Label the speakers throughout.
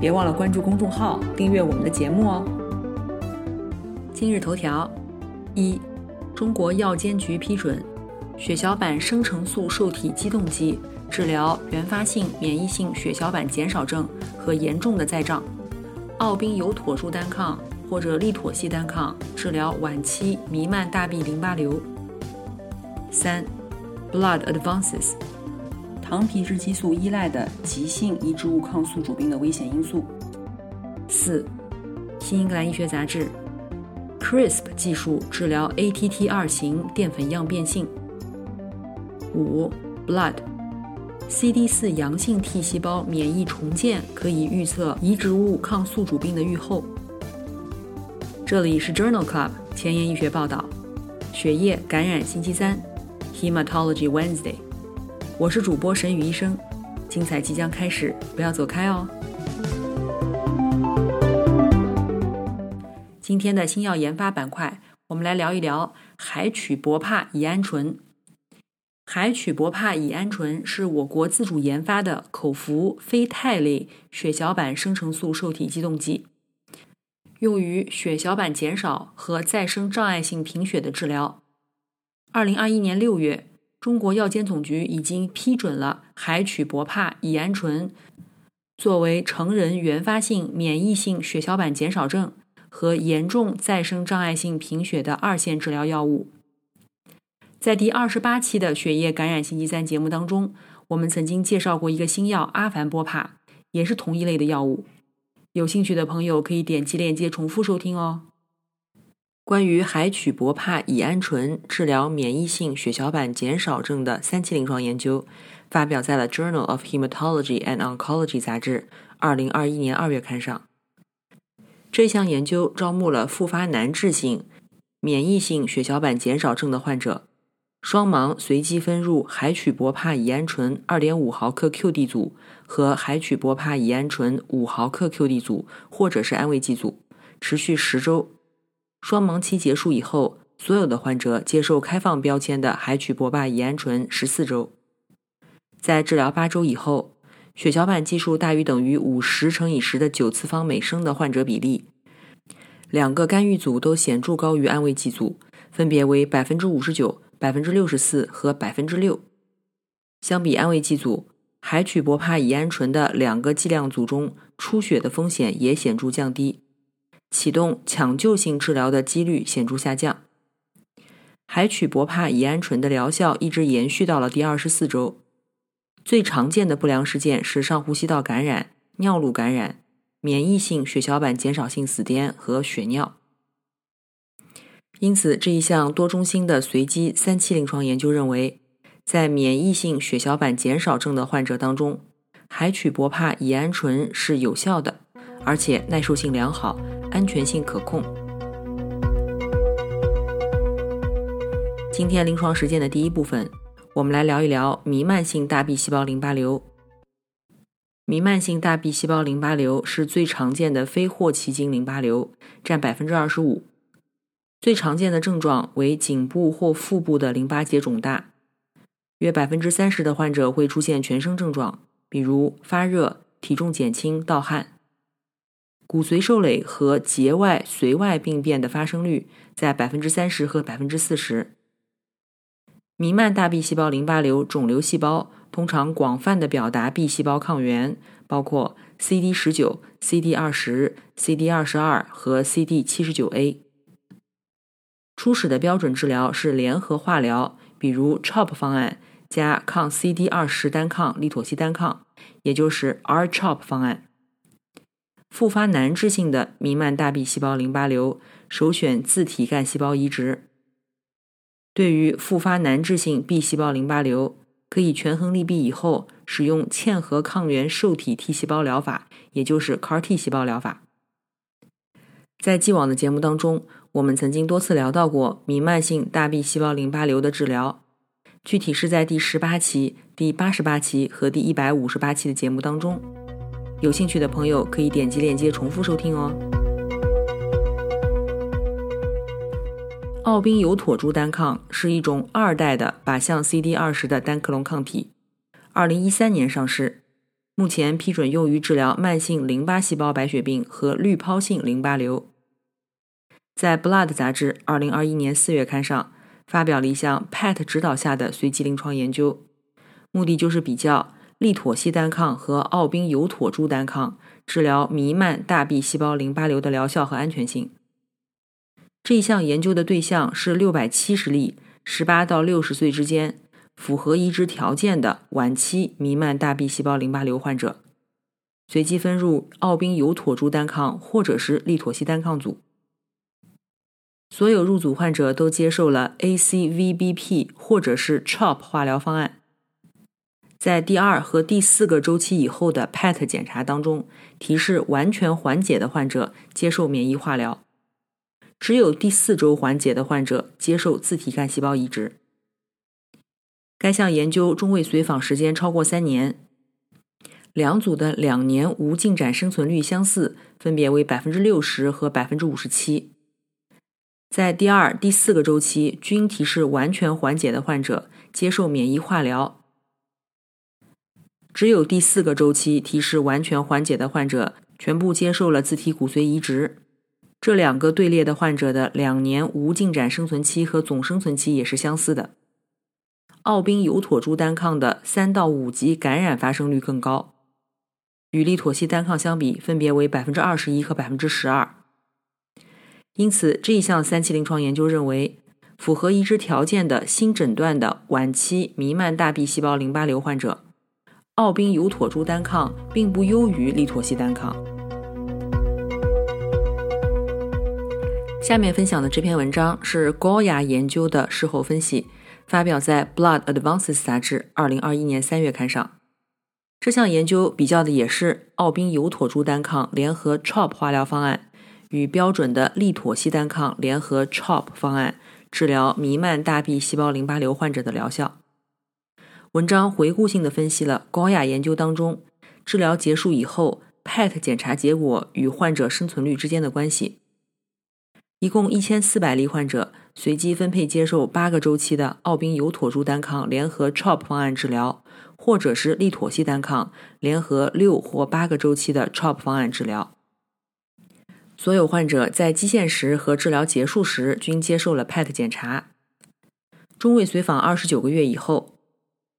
Speaker 1: 别忘了关注公众号，订阅我们的节目哦。今日头条：一、中国药监局批准血小板生成素受体激动剂治疗原发性免疫性血小板减少症和严重的再障，奥宾尤妥珠单抗或者利妥昔单抗治疗晚期弥漫大臂淋巴瘤。三、Blood Advances。糖皮质激素依赖的急性移植物抗宿主病的危险因素。四，《新英格兰医学杂志》，CRISP 技术治疗 ATT 二型淀粉样变性。五，《Blood》，CD 四阳性 T 细胞免疫重建可以预测移植物抗宿主病的预后。这里是 Journal Club 前沿医学报道，血液感染星期三，Hematology Wednesday。我是主播神宇医生，精彩即将开始，不要走开哦。今天的新药研发板块，我们来聊一聊海曲博帕乙胺醇。海曲博帕乙胺醇是我国自主研发的口服非肽类血小板生成素受体激动剂，用于血小板减少和再生障碍性贫血的治疗。二零二一年六月。中国药监总局已经批准了海曲博帕乙胺醇作为成人原发性免疫性血小板减少症和严重再生障碍性贫血的二线治疗药物。在第二十八期的血液感染星期三节目当中，我们曾经介绍过一个新药阿凡波帕，也是同一类的药物。有兴趣的朋友可以点击链接重复收听哦。关于海曲博帕乙胺醇治疗免疫性血小板减少症的三期临床研究，发表在了《Journal of Hematology and Oncology》杂志二零二一年二月刊上。这项研究招募了复发难治性免疫性血小板减少症的患者，双盲随机分入海曲博帕乙胺醇二点五毫克 QD 组和海曲博帕乙胺醇五毫克 QD 组，或者是安慰剂组，持续十周。双盲期结束以后，所有的患者接受开放标签的海曲博帕乙胺醇十四周。在治疗八周以后，血小板计数大于等于五十乘以十的九次方每升的患者比例，两个干预组都显著高于安慰剂组，分别为百分之五十九、百分之六十四和百分之六。相比安慰剂组，海曲博帕乙胺醇的两个剂量组中出血的风险也显著降低。启动抢救性治疗的几率显著下降。海曲博帕乙胺醇的疗效一直延续到了第二十四周。最常见的不良事件是上呼吸道感染、尿路感染、免疫性血小板减少性死癫和血尿。因此，这一项多中心的随机三期临床研究认为，在免疫性血小板减少症的患者当中，海曲博帕乙胺醇是有效的，而且耐受性良好。安全性可控。今天临床实践的第一部分，我们来聊一聊弥漫性大 B 细胞淋巴瘤。弥漫性大 B 细胞淋巴瘤是最常见的非霍奇金淋巴瘤，占百分之二十五。最常见的症状为颈部或腹部的淋巴结肿大，约百分之三十的患者会出现全身症状，比如发热、体重减轻、盗汗。骨髓受累和结外髓外病变的发生率在百分之三十和百分之四十。弥漫大 B 细胞淋巴瘤肿瘤细胞通常广泛的表达 B 细胞抗原，包括 CD 十九、CD 二十、CD 二十二和 CD 七十九 A。初始的标准治疗是联合化疗，比如 CHOP 方案加抗 CD 二十单抗利妥昔单抗，也就是 R-CHOP 方案。复发难治性的弥漫大 B 细胞淋巴瘤，首选自体干细胞移植。对于复发难治性 B 细胞淋巴瘤，可以权衡利弊以后，使用嵌合抗原受体 T 细胞疗法，也就是 CAR T 细胞疗法。在既往的节目当中，我们曾经多次聊到过弥漫性大 B 细胞淋巴瘤的治疗，具体是在第十八期、第八十八期和第一百五十八期的节目当中。有兴趣的朋友可以点击链接重复收听哦。奥宾尤妥珠单抗是一种二代的靶向 CD 二十的单克隆抗体，二零一三年上市。目前批准用于治疗慢性淋巴细胞白血病和滤泡性淋巴瘤。在《Blood》杂志2021年4月刊上发表了一项 PET 指导下的随机临床研究，目的就是比较利妥昔单抗和奥宾尤妥珠单抗治疗弥漫大 B 细胞淋巴瘤的疗效和安全性。这一项研究的对象是670例18到60岁之间。符合移植条件的晚期弥漫大 B 细胞淋巴瘤患者，随机分入奥宾尤妥珠单抗或者是利妥昔单抗组。所有入组患者都接受了 ACVBP 或者是 CHOP 化疗方案。在第二和第四个周期以后的 PET 检查当中，提示完全缓解的患者接受免疫化疗，只有第四周缓解的患者接受自体干细胞移植。该项研究中位随访时间超过三年，两组的两年无进展生存率相似，分别为百分之六十和百分之五十七。在第二、第四个周期均提示完全缓解的患者接受免疫化疗，只有第四个周期提示完全缓解的患者全部接受了自体骨髓移植。这两个队列的患者的两年无进展生存期和总生存期也是相似的。奥宾尤妥珠单抗的三到五级感染发生率更高，与利妥昔单抗相比，分别为百分之二十一和百分之十二。因此，这一项三期临床研究认为，符合移植条件的新诊断的晚期弥漫大 B 细胞淋巴瘤患者，奥宾尤妥珠单抗并不优于利妥昔单抗。下面分享的这篇文章是高雅研究的事后分析。发表在《Blood Advances》杂志二零二一年三月刊上。这项研究比较的也是奥宾尤妥珠单抗联合 CHOP 化疗方案与标准的利妥昔单抗联合 CHOP 方案治疗弥漫大 B 细胞淋巴瘤患者的疗效。文章回顾性的分析了高雅研究当中治疗结束以后 PET 检查结果与患者生存率之间的关系。一共一千四百例患者。随机分配接受八个周期的奥宾尤妥珠单抗联合 CHOP 方案治疗，或者是利妥昔单抗联合六或八个周期的 CHOP 方案治疗。所有患者在基线时和治疗结束时均接受了 PET 检查。中位随访二十九个月以后，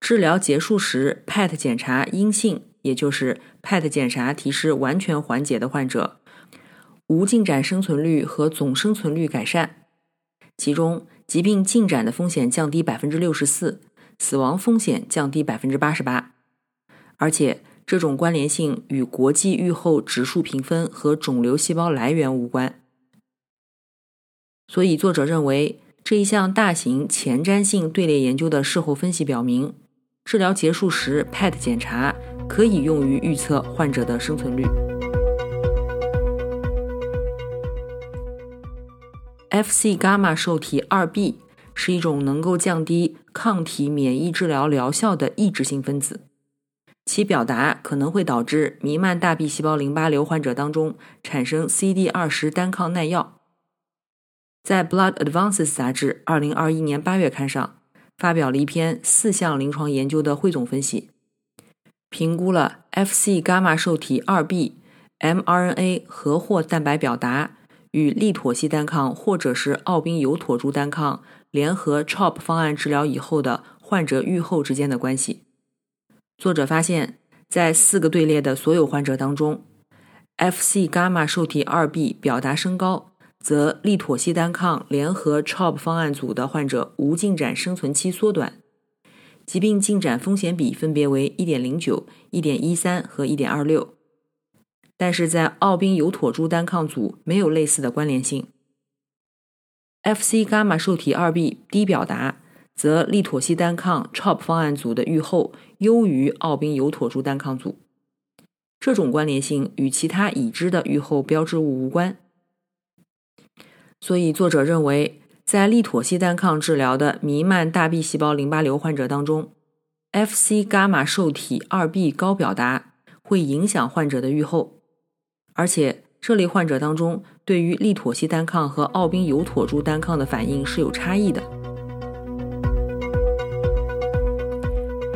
Speaker 1: 治疗结束时 PET 检查阴性，也就是 PET 检查提示完全缓解的患者，无进展生存率和总生存率改善。其中，疾病进展的风险降低百分之六十四，死亡风险降低百分之八十八，而且这种关联性与国际预后指数评分和肿瘤细胞来源无关。所以，作者认为这一项大型前瞻性队列研究的事后分析表明，治疗结束时 PET 检查可以用于预测患者的生存率。Fc 伽马受体二 B 是一种能够降低抗体免疫治疗疗效的抑制性分子，其表达可能会导致弥漫大 B 细胞淋巴瘤患者当中产生 CD 二十单抗耐药。在《Blood Advances》杂志二零二一年八月刊上发表了一篇四项临床研究的汇总分析，评估了 Fc 伽马受体二 B mRNA 和或蛋白表达。与利妥昔单抗或者是奥宾尤妥珠单抗联合 CHOP 方案治疗以后的患者预后之间的关系。作者发现，在四个队列的所有患者当中，Fc 伽马受体二 B 表达升高，则利妥昔单抗联合 CHOP 方案组的患者无进展生存期缩短，疾病进展风险比分别为1.09、1.13和1.26。但是在奥宾尤妥珠单抗组没有类似的关联性。Fc 伽马受体二 B 低表达，则利妥昔单抗 CHOP 方案组的预后优于奥宾尤妥珠单抗组。这种关联性与其他已知的预后标志物无关。所以作者认为，在利妥昔单抗治疗的弥漫大 B 细胞淋巴瘤患者当中，Fc 伽马受体二 B 高表达会影响患者的预后，而且这类患者当中对于利妥昔单抗和奥宾尤妥珠单抗的反应是有差异的。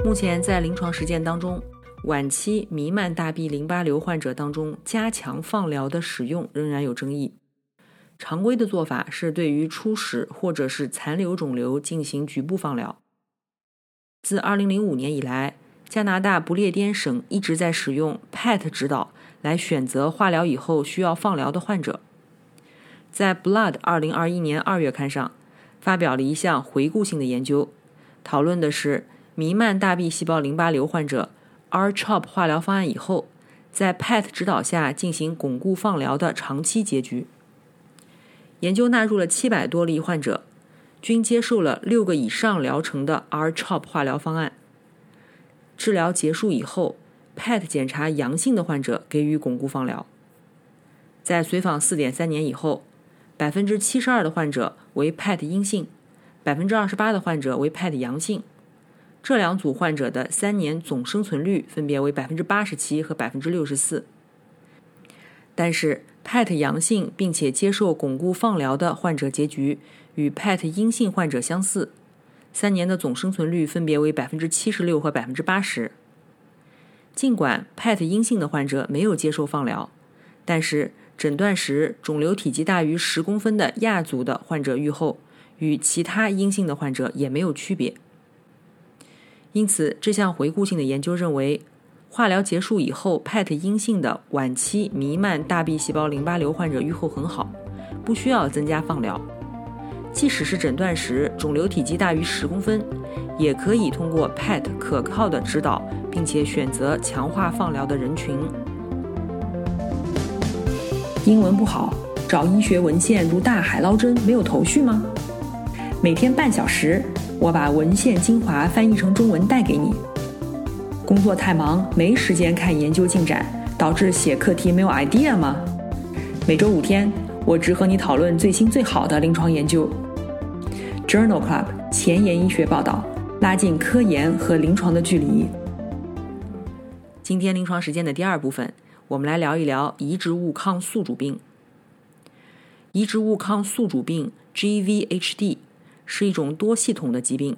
Speaker 1: 目前在临床实践当中，晚期弥漫大 B 淋巴瘤患者当中，加强放疗的使用仍然有争议。常规的做法是对于初始或者是残留肿瘤进行局部放疗。自2005年以来，加拿大不列颠省一直在使用 PET 指导来选择化疗以后需要放疗的患者。在《Blood》2021年2月刊上发表了一项回顾性的研究，讨论的是弥漫大 B 细胞淋巴瘤患者 R-CHOP 化疗方案以后，在 PET 指导下进行巩固放疗的长期结局。研究纳入了七百多例患者，均接受了六个以上疗程的 R-CHOP 化疗方案。治疗结束以后，PET 检查阳性的患者给予巩固放疗。在随访四点三年以后，百分之七十二的患者为 PET 阴性，百分之二十八的患者为 PET 阳性。这两组患者的三年总生存率分别为百分之八十七和百分之六十四。但是，PET 阳性并且接受巩固放疗的患者结局与 PET 阴性患者相似，三年的总生存率分别为百分之七十六和百分之八十。尽管 PET 阴性的患者没有接受放疗，但是诊断时肿瘤体积大于十公分的亚组的患者预后与其他阴性的患者也没有区别。因此，这项回顾性的研究认为。化疗结束以后，PET 阴性的晚期弥漫大 B 细胞淋巴瘤患者预后很好，不需要增加放疗。即使是诊断时肿瘤体积大于十公分，也可以通过 PET 可靠的指导，并且选择强化放疗的人群。英文不好，找医学文献如大海捞针，没有头绪吗？每天半小时，我把文献精华翻译成中文带给你。工作太忙，没时间看研究进展，导致写课题没有 idea 吗？每周五天，我只和你讨论最新最好的临床研究。Journal Club 前沿医学报道，拉近科研和临床的距离。今天临床实践的第二部分，我们来聊一聊移植物抗宿主病。移植物抗宿主病 （GVHD） 是一种多系统的疾病。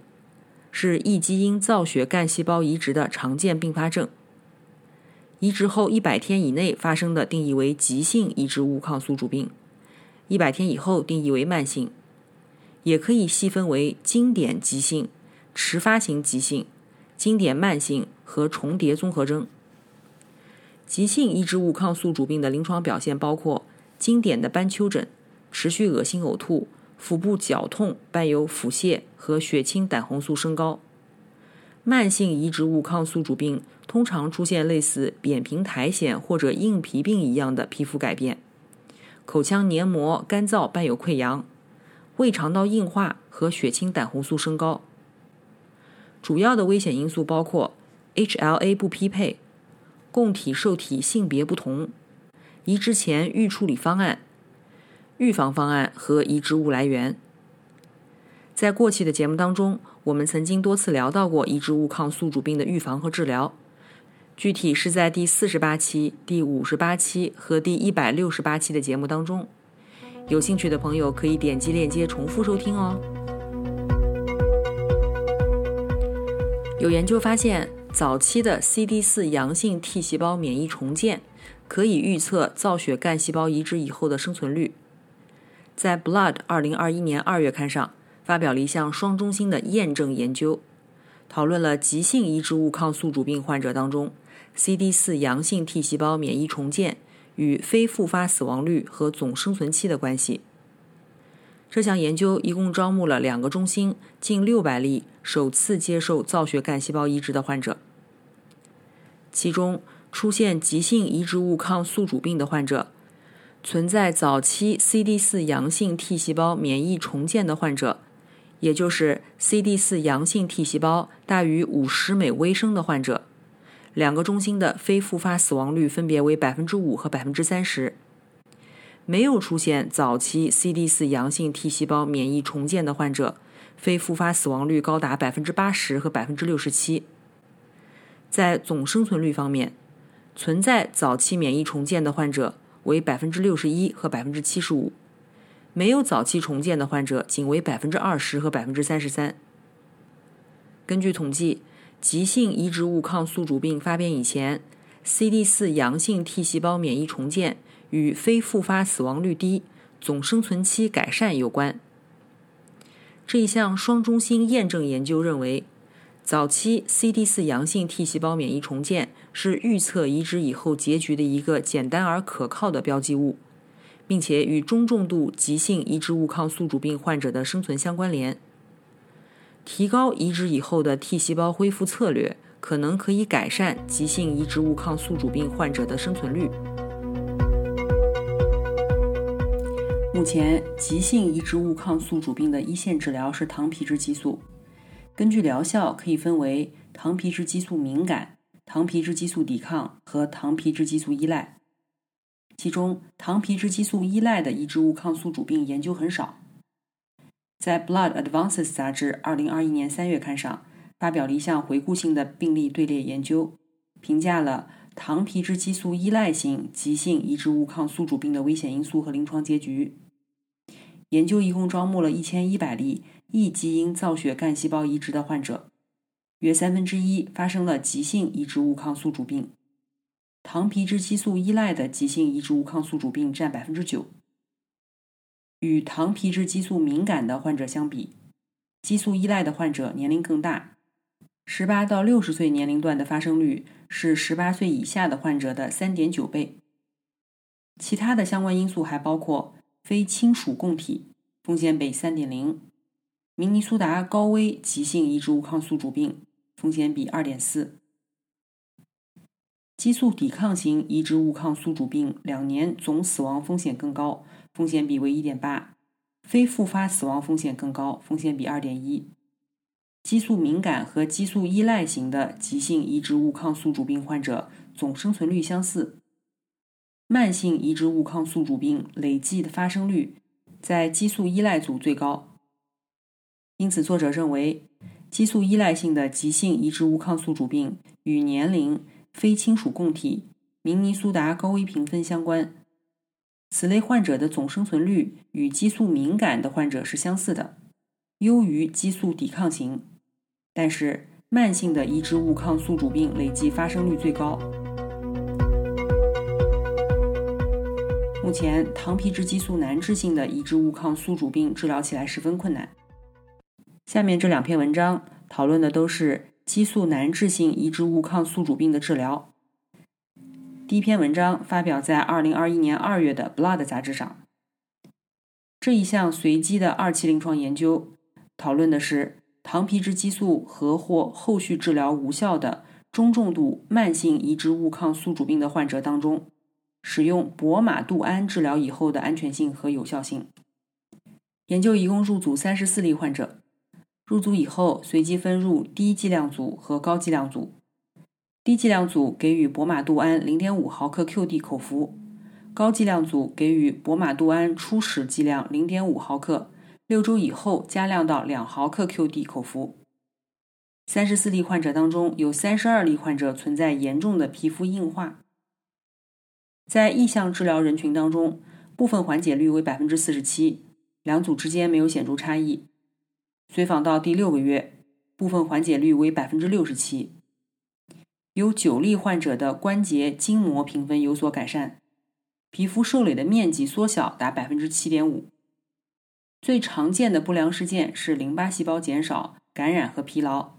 Speaker 1: 是异基因造血干细胞移植的常见并发症。移植后一百天以内发生的定义为急性移植物抗宿主病，一百天以后定义为慢性。也可以细分为经典急性、迟发型急性、经典慢性和重叠综合征。急性移植物抗宿主病的临床表现包括经典的斑丘疹、持续恶心呕吐。腹部绞痛伴有腹泻和血清胆红素升高。慢性移植物抗宿主病通常出现类似扁平苔藓或者硬皮病一样的皮肤改变，口腔黏膜干燥伴有溃疡，胃肠道硬化和血清胆红素升高。主要的危险因素包括 HLA 不匹配、供体受体性别不同、移植前预处理方案。预防方案和移植物来源，在过去的节目当中，我们曾经多次聊到过移植物抗宿主病的预防和治疗，具体是在第四十八期、第五十八期和第一百六十八期的节目当中。有兴趣的朋友可以点击链接重复收听哦。有研究发现，早期的 CD 四阳性 T 细胞免疫重建可以预测造血干细胞移植以后的生存率。在《Blood》二零二一年二月刊上发表了一项双中心的验证研究，讨论了急性移植物抗宿主病患者当中 CD 四阳性 T 细胞免疫重建与非复发死亡率和总生存期的关系。这项研究一共招募了两个中心近六百例首次接受造血干细胞移植的患者，其中出现急性移植物抗宿主病的患者。存在早期 CD 四阳性 T 细胞免疫重建的患者，也就是 CD 四阳性 T 细胞大于五十每微升的患者，两个中心的非复发死亡率分别为百分之五和百分之三十。没有出现早期 CD4 阳性 T 细胞免疫重建的患者，非复发死亡率高达百分之八十和百分之六十七。在总生存率方面，存在早期免疫重建的患者为百分之六十一和百分之七十五，没有早期重建的患者仅为百分之二十和百分之三十三。根据统计，急性移植物抗宿主病发病以前，CD4 阳性 T 细胞免疫重建。与非复发死亡率低、总生存期改善有关。这一项双中心验证研究认为，早期 CD4 阳性 T 细胞免疫重建是预测移植以后结局的一个简单而可靠的标记物，并且与中重度急性移植物抗宿主病患者的生存相关联。提高移植以后的 T 细胞恢复策略，可能可以改善急性移植物抗宿主病患者的生存率。目前，急性移植物抗宿主病的一线治疗是糖皮质激素。根据疗效，可以分为糖皮质激素敏感、糖皮质激素抵抗和糖皮质激素依赖。其中，糖皮质激素依赖的移植物抗宿主病研究很少。在《Blood Advances》杂志2021年3月刊上，发表了一项回顾性的病例队列研究，评价了糖皮质激素依赖型急性移植物抗宿主病的危险因素和临床结局。研究一共招募了一千一百例异基因造血干细胞移植的患者，约三分之一发生了急性移植物抗宿主病，糖皮质激素依赖的急性移植物抗宿主病占百分之九。与糖皮质激素敏感的患者相比，激素依赖的患者年龄更大，十八到六十岁年龄段的发生率是十八岁以下的患者的三点九倍。其他的相关因素还包括。非亲属供体风险比三点零，明尼苏达高危急性移植物抗宿主病风险比二点四，激素抵抗型移植物抗宿主病两年总死亡风险更高，风险比为一点八，非复发死亡风险更高，风险比二点一，激素敏感和激素依赖型的急性移植物抗宿主病患者总生存率相似。慢性移植物抗宿主病累计的发生率在激素依赖组最高，因此作者认为，激素依赖性的急性移植物抗宿主病与年龄、非亲属供体、明尼苏达高危评分相关。此类患者的总生存率与激素敏感的患者是相似的，优于激素抵抗型，但是慢性的移植物抗宿主病累计发生率最高。目前，糖皮质激素难治性的移植物抗宿主病治疗起来十分困难。下面这两篇文章讨论的都是激素难治性移植物抗宿主病的治疗。第一篇文章发表在2021年2月的《Blood》杂志上。这一项随机的二期临床研究讨论的是糖皮质激素和或后续治疗无效的中重度慢性移植物抗宿主病的患者当中。使用博马度胺治疗以后的安全性和有效性。研究一共入组三十四例患者，入组以后随机分入低剂量组和高剂量组。低剂量组给予博马度胺零点五毫克 QD 口服，高剂量组给予博马度胺初始剂量零点五毫克，六周以后加量到两毫克 QD 口服。三十四例患者当中，有三十二例患者存在严重的皮肤硬化。在意向治疗人群当中，部分缓解率为百分之四十七，两组之间没有显著差异。随访到第六个月，部分缓解率为百分之六十七。有九例患者的关节筋膜评分有所改善，皮肤受累的面积缩小达百分之七点五。最常见的不良事件是淋巴细胞减少、感染和疲劳。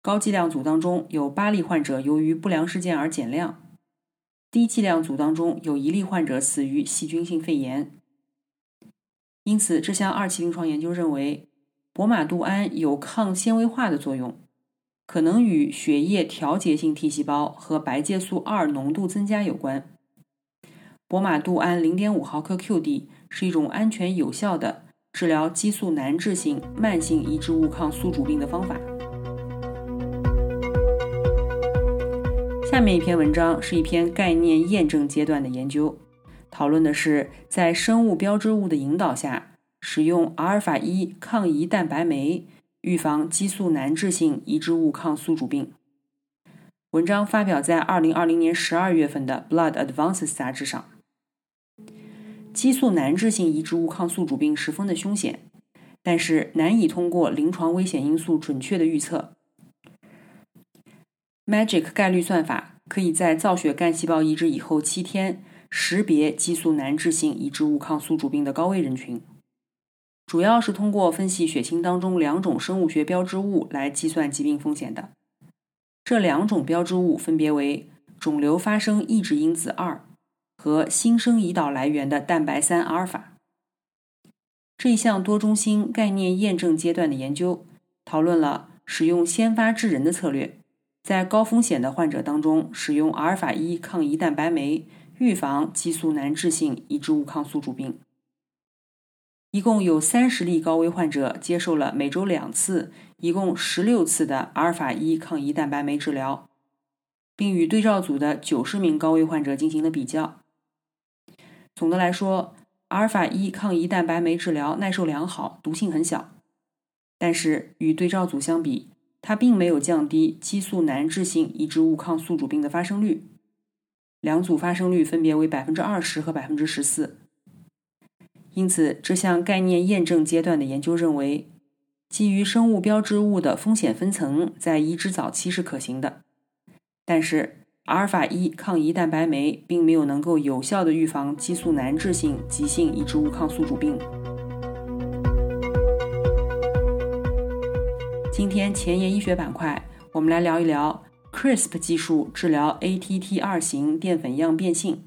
Speaker 1: 高剂量组当中有八例患者由于不良事件而减量。低剂量组当中有一例患者死于细菌性肺炎，因此这项二期临床研究认为，博马度胺有抗纤维化的作用，可能与血液调节性 T 细胞和白介素二浓度增加有关。博马度胺零点五毫克 QD 是一种安全有效的治疗激素难治性慢性移植物抗宿主病的方法。下面一篇文章是一篇概念验证阶段的研究，讨论的是在生物标志物的引导下，使用阿尔法一抗胰蛋白酶预防激素难治性移植物抗宿主病。文章发表在二零二零年十二月份的《Blood Advances》杂志上。激素难治性移植物抗宿主病十分的凶险，但是难以通过临床危险因素准确的预测。Magic 概率算法可以在造血干细胞移植以后七天识别激素难治性移植物抗宿主病的高危人群，主要是通过分析血清当中两种生物学标志物来计算疾病风险的。这两种标志物分别为肿瘤发生抑制因子二和新生胰岛来源的蛋白三阿尔法。这一项多中心概念验证阶段的研究讨论了使用先发制人的策略，在高风险的患者当中使用阿尔法一抗胰蛋白酶预防激素难治性移植物抗宿主病。一共有三十例高危患者接受了每周两次。一共十六次的阿尔法一抗胰蛋白酶治疗，并与对照组的九十名高危患者进行了比较。总的来说，阿尔法一抗胰蛋白酶治疗耐受良好，毒性很小。但是与对照组相比，它并没有降低激素难治性移植物抗宿主病的发生率，两组发生率分别为百分之二十和百分之十四。因此，这项概念验证阶段的研究认为。基于生物标志物的风险分层在移植早期是可行的，但是阿尔法一抗胰蛋白酶并没有能够有效的预防激素难治性急性移植物抗宿主病。今天前沿医学板块，我们来聊一聊 CRISP 技术治疗 ATT 二型淀粉样变性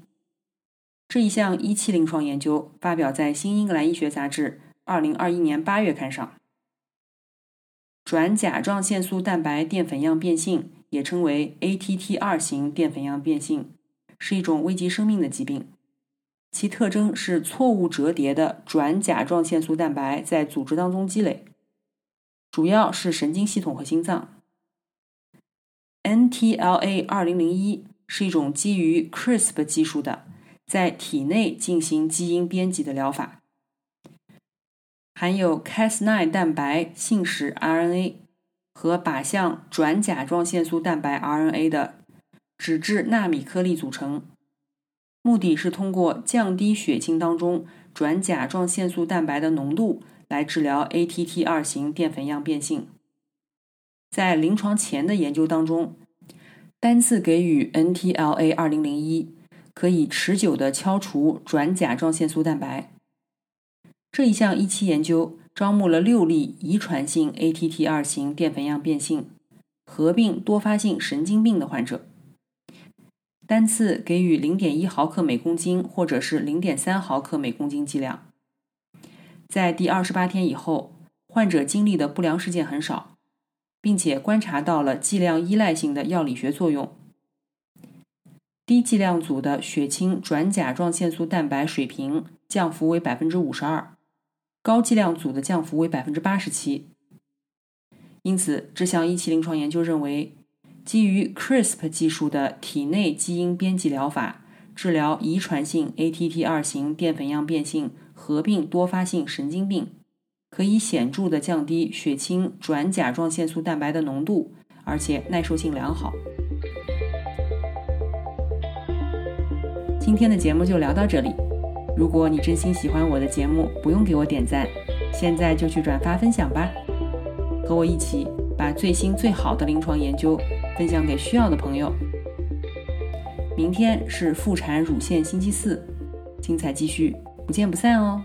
Speaker 1: 这一项一期临床研究发表在《新英格兰医学杂志》二零二一年八月刊上。转甲状腺素蛋白淀粉样变性，也称为 ATT 二型淀粉样变性，是一种危及生命的疾病。其特征是错误折叠的转甲状腺素蛋白在组织当中积累，主要是神经系统和心脏。NTLA 二零零一是一种基于 CRISP 技术的，在体内进行基因编辑的疗法。含有 Cas9 蛋白信使 RNA 和靶向转甲状腺素蛋白 RNA 的脂质纳米颗粒组成，目的是通过降低血清当中转甲状腺素蛋白的浓度来治疗 ATT 二型淀粉样变性。在临床前的研究当中，单次给予 NTLA 二零零一可以持久的敲除转甲状腺素蛋白。这一项一期研究招募了六例遗传性 ATT 二型淀粉样变性合并多发性神经病的患者，单次给予零点一毫克每公斤或者是零点三毫克每公斤剂量。在第二十八天以后，患者经历的不良事件很少，并且观察到了剂量依赖性的药理学作用。低剂量组的血清转甲状腺素蛋白水平降幅为百分之五十二。高剂量组的降幅为百分之八十七，因此这项一期临床研究认为，基于 CRISP 技术的体内基因编辑疗法治疗遗传性 ATT 二型淀粉样变性合并多发性神经病，可以显著的降低血清转甲状腺素蛋白的浓度，而且耐受性良好。今天的节目就聊到这里。如果你真心喜欢我的节目，不用给我点赞，现在就去转发分享吧，和我一起把最新最好的临床研究分享给需要的朋友。明天是妇产乳腺星期四，精彩继续，不见不散哦。